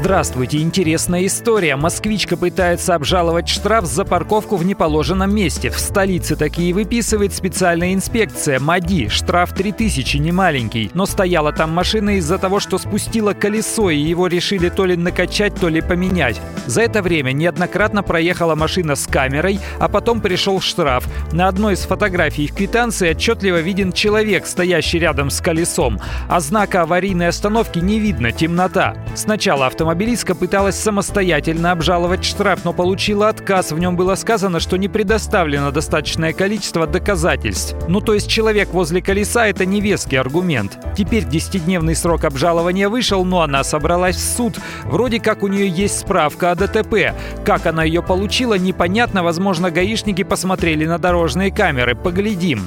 Здравствуйте, интересная история. Москвичка пытается обжаловать штраф за парковку в неположенном месте. В столице такие выписывает специальная инспекция. МАДИ. Штраф 3000, не маленький. Но стояла там машина из-за того, что спустила колесо, и его решили то ли накачать, то ли поменять. За это время неоднократно проехала машина с камерой, а потом пришел штраф. На одной из фотографий в квитанции отчетливо виден человек, стоящий рядом с колесом. А знака аварийной остановки не видно, темнота. Сначала автомобиль Автомобилистка пыталась самостоятельно обжаловать штраф, но получила отказ. В нем было сказано, что не предоставлено достаточное количество доказательств. Ну то есть человек возле колеса – это невеский аргумент. Теперь 10-дневный срок обжалования вышел, но она собралась в суд. Вроде как у нее есть справка о ДТП. Как она ее получила, непонятно. Возможно, гаишники посмотрели на дорожные камеры. Поглядим.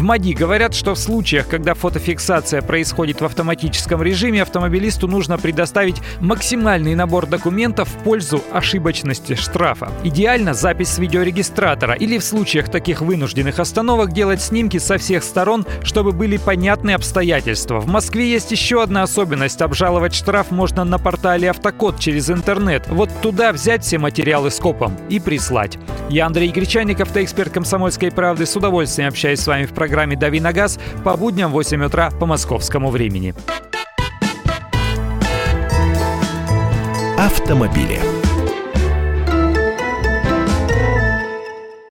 В МАДИ говорят, что в случаях, когда фотофиксация происходит в автоматическом режиме, автомобилисту нужно предоставить максимальный набор документов в пользу ошибочности штрафа. Идеально запись с видеорегистратора или в случаях таких вынужденных остановок делать снимки со всех сторон, чтобы были понятны обстоятельства. В Москве есть еще одна особенность. Обжаловать штраф можно на портале «Автокод» через интернет. Вот туда взять все материалы скопом и прислать. Я Андрей Гречаник, автоэксперт «Комсомольской правды». С удовольствием общаюсь с вами в программе «Дави на газ» по будням в 8 утра по московскому времени. Автомобили.